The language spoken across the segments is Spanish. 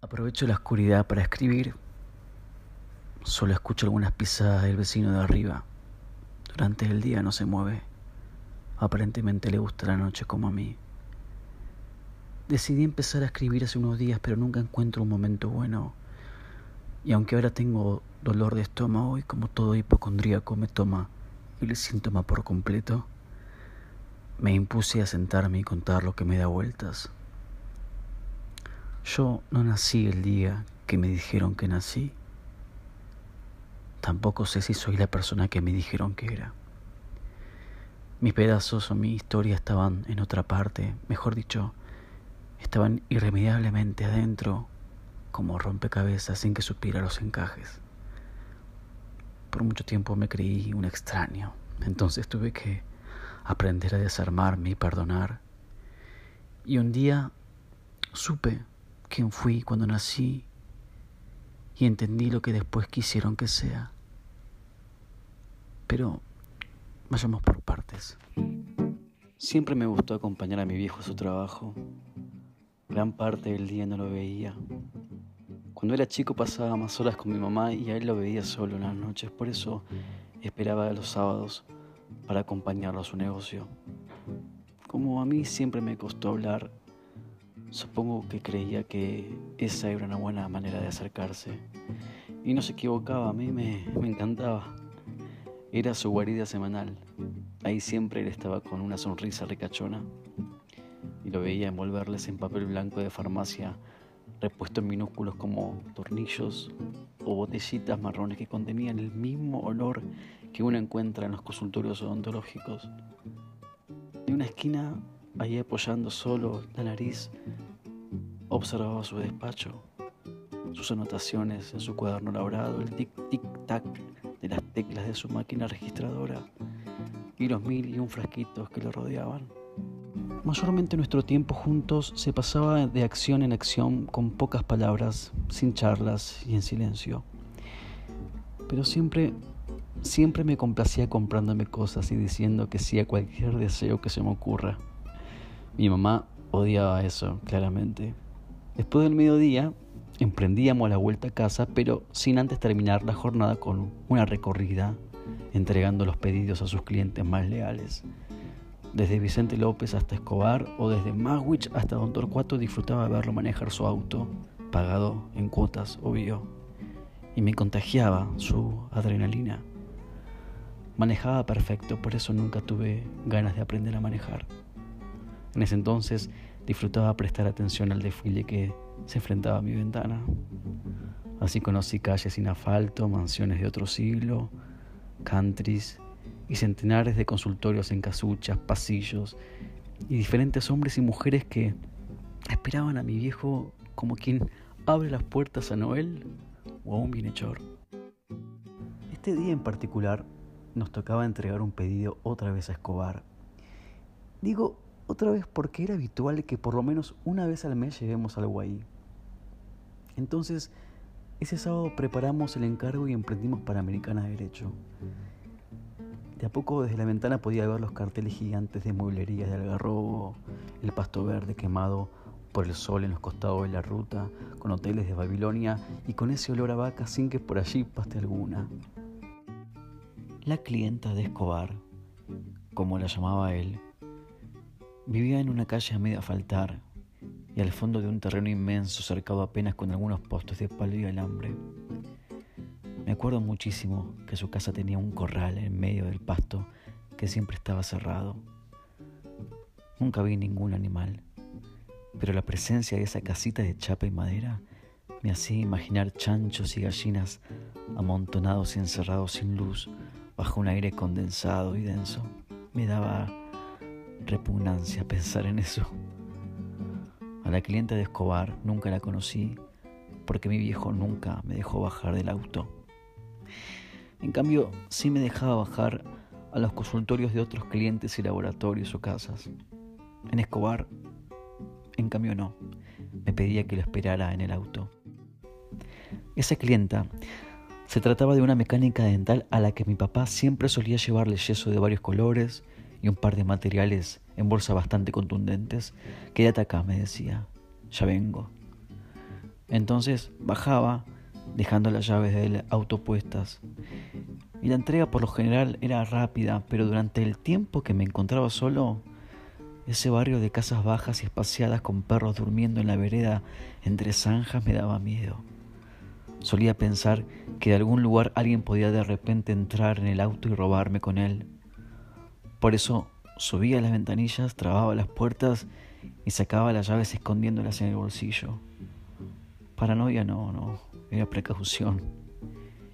Aprovecho la oscuridad para escribir. Solo escucho algunas pisadas del vecino de arriba. Durante el día no se mueve. Aparentemente le gusta la noche como a mí. Decidí empezar a escribir hace unos días, pero nunca encuentro un momento bueno. Y aunque ahora tengo dolor de estómago y como todo hipocondríaco me toma el síntoma por completo, me impuse a sentarme y contar lo que me da vueltas. Yo no nací el día que me dijeron que nací. Tampoco sé si soy la persona que me dijeron que era. Mis pedazos o mi historia estaban en otra parte, mejor dicho, estaban irremediablemente adentro, como rompecabezas sin que supiera los encajes. Por mucho tiempo me creí un extraño, entonces tuve que aprender a desarmarme y perdonar. Y un día supe quién fui cuando nací y entendí lo que después quisieron que sea. Pero vayamos por partes. Siempre me gustó acompañar a mi viejo a su trabajo. Gran parte del día no lo veía. Cuando era chico pasaba más horas con mi mamá y a él lo veía solo en las noches, por eso esperaba los sábados para acompañarlo a su negocio. Como a mí siempre me costó hablar, supongo que creía que esa era una buena manera de acercarse. Y no se equivocaba, a mí me, me encantaba. Era su guarida semanal. Ahí siempre él estaba con una sonrisa ricachona y lo veía envolverles en papel blanco de farmacia, repuesto en minúsculos como tornillos o botellitas marrones que contenían el mismo olor que uno encuentra en los consultorios odontológicos. En una esquina, ahí apoyando solo la nariz, observaba su despacho, sus anotaciones en su cuaderno labrado, el tic-tic-tac de las teclas de su máquina registradora y los mil y un frasquitos que lo rodeaban. Mayormente nuestro tiempo juntos se pasaba de acción en acción con pocas palabras, sin charlas y en silencio. Pero siempre Siempre me complacía comprándome cosas y diciendo que sí a cualquier deseo que se me ocurra. Mi mamá odiaba eso, claramente. Después del mediodía, emprendíamos la vuelta a casa, pero sin antes terminar la jornada con una recorrida, entregando los pedidos a sus clientes más leales. Desde Vicente López hasta Escobar o desde Magwich hasta Don Torcuato disfrutaba verlo manejar su auto, pagado en cuotas, obvio, y me contagiaba su adrenalina. Manejaba perfecto, por eso nunca tuve ganas de aprender a manejar. En ese entonces disfrutaba prestar atención al desfile que se enfrentaba a mi ventana. Así conocí calles sin asfalto, mansiones de otro siglo, countries y centenares de consultorios en casuchas, pasillos y diferentes hombres y mujeres que esperaban a mi viejo como quien abre las puertas a Noel o a un bienhechor. Este día en particular nos tocaba entregar un pedido otra vez a Escobar. Digo otra vez porque era habitual que por lo menos una vez al mes llevemos algo ahí. Entonces, ese sábado preparamos el encargo y emprendimos para Americana Derecho. De a poco desde la ventana podía ver los carteles gigantes de mueblerías de algarrobo, el pasto verde quemado por el sol en los costados de la ruta, con hoteles de Babilonia y con ese olor a vaca sin que por allí paste alguna. La clienta de Escobar, como la llamaba él, vivía en una calle a medio asfaltar y al fondo de un terreno inmenso cercado apenas con algunos postes de palo y alambre. Me acuerdo muchísimo que su casa tenía un corral en medio del pasto que siempre estaba cerrado. Nunca vi ningún animal, pero la presencia de esa casita de chapa y madera me hacía imaginar chanchos y gallinas amontonados y encerrados sin luz bajo un aire condensado y denso. Me daba repugnancia pensar en eso. A la cliente de Escobar nunca la conocí porque mi viejo nunca me dejó bajar del auto. En cambio, sí me dejaba bajar a los consultorios de otros clientes y laboratorios o casas. En Escobar, en cambio no, me pedía que lo esperara en el auto. Esa clienta se trataba de una mecánica dental a la que mi papá siempre solía llevarle yeso de varios colores y un par de materiales en bolsa bastante contundentes. Quédate acá, me decía. Ya vengo. Entonces bajaba, dejando las llaves del auto puestas. Y la entrega por lo general era rápida, pero durante el tiempo que me encontraba solo, ese barrio de casas bajas y espaciadas con perros durmiendo en la vereda entre zanjas me daba miedo. Solía pensar que de algún lugar alguien podía de repente entrar en el auto y robarme con él. Por eso subía las ventanillas, trababa las puertas y sacaba las llaves escondiéndolas en el bolsillo. Paranoia no, no, era precaución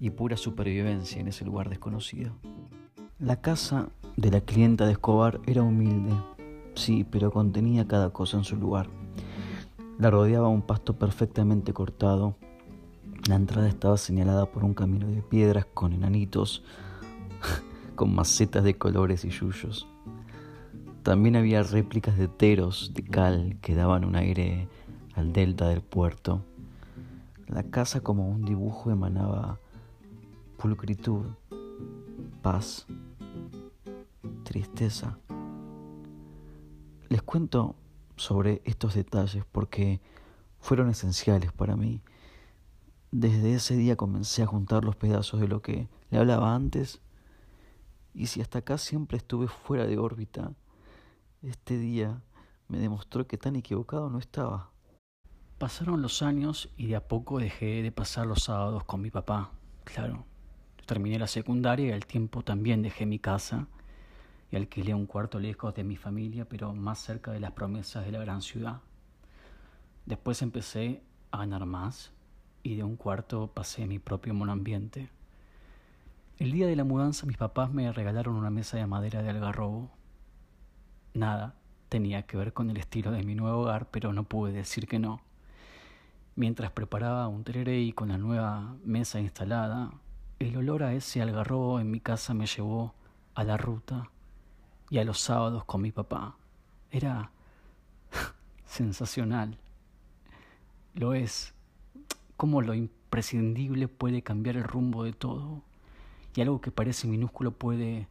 y pura supervivencia en ese lugar desconocido. La casa de la clienta de Escobar era humilde, sí, pero contenía cada cosa en su lugar. La rodeaba un pasto perfectamente cortado. La entrada estaba señalada por un camino de piedras con enanitos, con macetas de colores y yuyos. También había réplicas de teros de cal que daban un aire al delta del puerto. La casa como un dibujo emanaba pulcritud, paz, tristeza. Les cuento sobre estos detalles porque fueron esenciales para mí. Desde ese día comencé a juntar los pedazos de lo que le hablaba antes y si hasta acá siempre estuve fuera de órbita, este día me demostró que tan equivocado no estaba. Pasaron los años y de a poco dejé de pasar los sábados con mi papá, claro, Terminé la secundaria y al tiempo también dejé mi casa y alquilé un cuarto lejos de mi familia, pero más cerca de las promesas de la gran ciudad. Después empecé a ganar más y de un cuarto pasé a mi propio monoambiente. El día de la mudanza mis papás me regalaron una mesa de madera de algarrobo. Nada tenía que ver con el estilo de mi nuevo hogar, pero no pude decir que no. Mientras preparaba un tereré y con la nueva mesa instalada, el olor a ese algarrobo en mi casa me llevó a la ruta y a los sábados con mi papá. Era sensacional. Lo es. Cómo lo imprescindible puede cambiar el rumbo de todo algo que parece minúsculo puede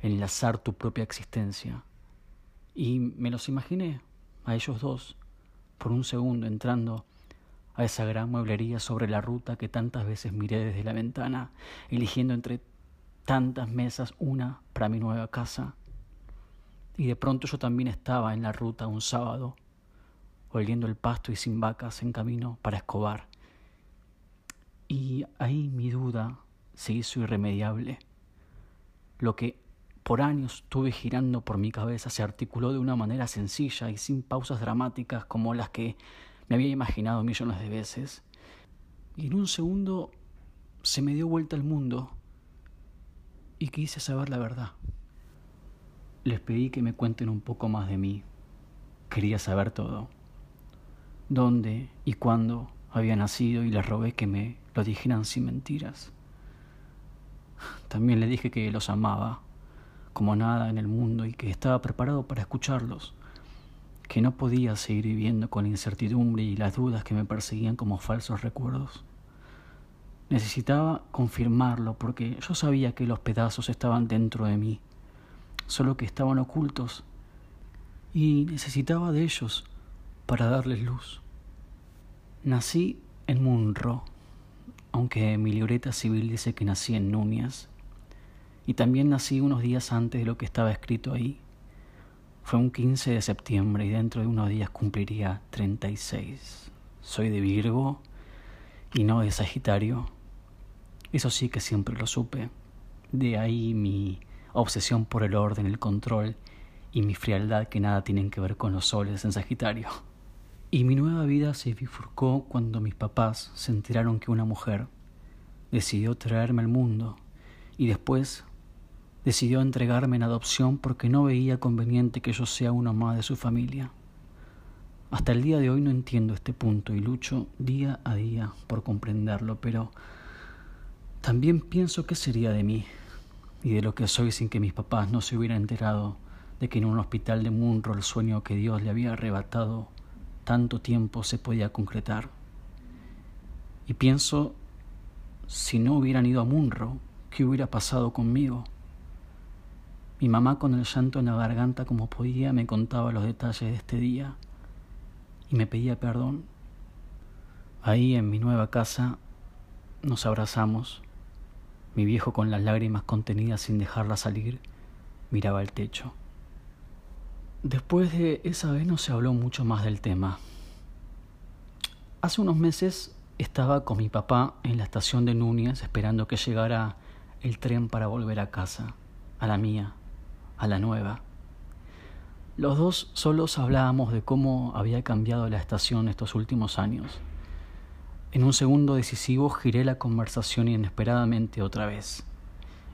enlazar tu propia existencia. Y me los imaginé a ellos dos por un segundo entrando a esa gran mueblería sobre la ruta que tantas veces miré desde la ventana, eligiendo entre tantas mesas una para mi nueva casa. Y de pronto yo también estaba en la ruta un sábado, oliendo el pasto y sin vacas en camino para Escobar. Y ahí mi duda se hizo irremediable. Lo que por años tuve girando por mi cabeza se articuló de una manera sencilla y sin pausas dramáticas como las que me había imaginado millones de veces. Y en un segundo se me dio vuelta el mundo y quise saber la verdad. Les pedí que me cuenten un poco más de mí. Quería saber todo. Dónde y cuándo había nacido y les rogué que me lo dijeran sin mentiras. También les dije que los amaba como nada en el mundo y que estaba preparado para escucharlos que no podía seguir viviendo con la incertidumbre y las dudas que me perseguían como falsos recuerdos. Necesitaba confirmarlo porque yo sabía que los pedazos estaban dentro de mí, solo que estaban ocultos y necesitaba de ellos para darles luz. Nací en Munro, aunque mi libreta civil dice que nací en Núñez, y también nací unos días antes de lo que estaba escrito ahí. Fue un 15 de septiembre y dentro de unos días cumpliría 36. Soy de Virgo y no de Sagitario. Eso sí que siempre lo supe. De ahí mi obsesión por el orden, el control y mi frialdad que nada tienen que ver con los soles en Sagitario. Y mi nueva vida se bifurcó cuando mis papás se enteraron que una mujer decidió traerme al mundo y después decidió entregarme en adopción porque no veía conveniente que yo sea uno más de su familia. Hasta el día de hoy no entiendo este punto y lucho día a día por comprenderlo, pero también pienso qué sería de mí y de lo que soy sin que mis papás no se hubieran enterado de que en un hospital de Munro el sueño que Dios le había arrebatado tanto tiempo se podía concretar. Y pienso, si no hubieran ido a Munro, ¿qué hubiera pasado conmigo? Mi mamá con el llanto en la garganta como podía me contaba los detalles de este día y me pedía perdón. Ahí en mi nueva casa nos abrazamos. Mi viejo con las lágrimas contenidas sin dejarlas salir miraba el techo. Después de esa vez no se habló mucho más del tema. Hace unos meses estaba con mi papá en la estación de Núñez esperando que llegara el tren para volver a casa, a la mía, a la nueva. Los dos solos hablábamos de cómo había cambiado la estación estos últimos años. En un segundo decisivo giré la conversación inesperadamente otra vez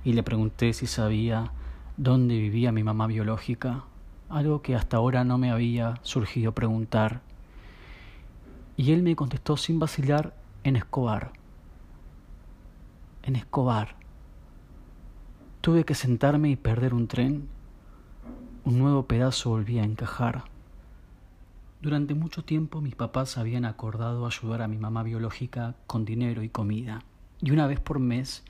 y le pregunté si sabía dónde vivía mi mamá biológica, algo que hasta ahora no me había surgido preguntar. Y él me contestó sin vacilar en Escobar. En Escobar. Tuve que sentarme y perder un tren un nuevo pedazo volvía a encajar. Durante mucho tiempo mis papás habían acordado ayudar a mi mamá biológica con dinero y comida, y una vez por mes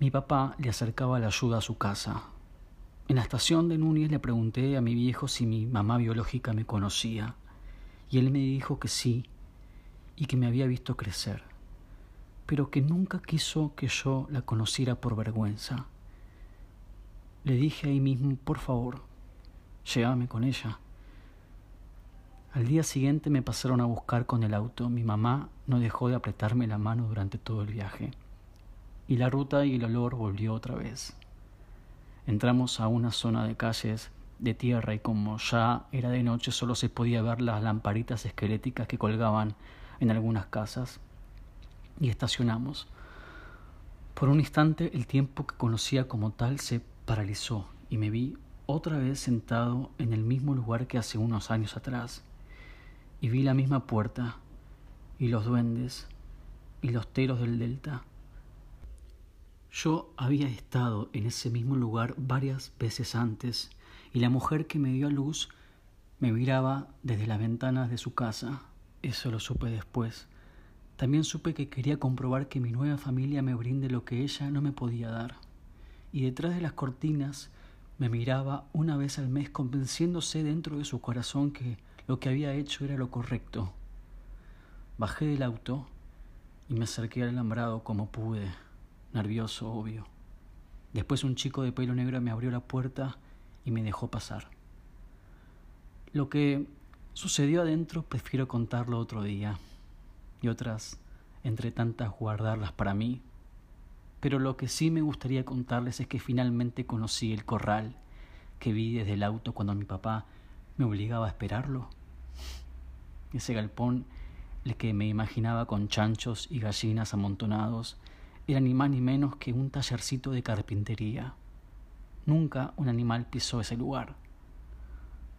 mi papá le acercaba la ayuda a su casa. En la estación de Núñez le pregunté a mi viejo si mi mamá biológica me conocía, y él me dijo que sí, y que me había visto crecer, pero que nunca quiso que yo la conociera por vergüenza. Le dije ahí mismo, por favor, Llévame con ella. Al día siguiente me pasaron a buscar con el auto. Mi mamá no dejó de apretarme la mano durante todo el viaje. Y la ruta y el olor volvió otra vez. Entramos a una zona de calles de tierra y como ya era de noche solo se podía ver las lamparitas esqueléticas que colgaban en algunas casas y estacionamos. Por un instante el tiempo que conocía como tal se paralizó y me vi otra vez sentado en el mismo lugar que hace unos años atrás, y vi la misma puerta, y los duendes, y los teros del delta. Yo había estado en ese mismo lugar varias veces antes, y la mujer que me dio a luz me miraba desde las ventanas de su casa. Eso lo supe después. También supe que quería comprobar que mi nueva familia me brinde lo que ella no me podía dar. Y detrás de las cortinas me miraba una vez al mes convenciéndose dentro de su corazón que lo que había hecho era lo correcto. Bajé del auto y me acerqué al alambrado como pude, nervioso, obvio. Después un chico de pelo negro me abrió la puerta y me dejó pasar. Lo que sucedió adentro prefiero contarlo otro día y otras, entre tantas, guardarlas para mí pero lo que sí me gustaría contarles es que finalmente conocí el corral que vi desde el auto cuando mi papá me obligaba a esperarlo. Ese galpón, el que me imaginaba con chanchos y gallinas amontonados, era ni más ni menos que un tallercito de carpintería. Nunca un animal pisó ese lugar.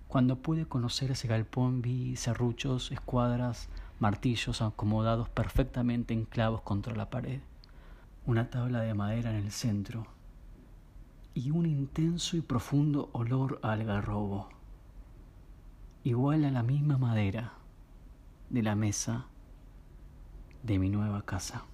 Cuando pude conocer ese galpón vi serruchos, escuadras, martillos acomodados perfectamente en clavos contra la pared una tabla de madera en el centro y un intenso y profundo olor a algarrobo, igual a la misma madera de la mesa de mi nueva casa.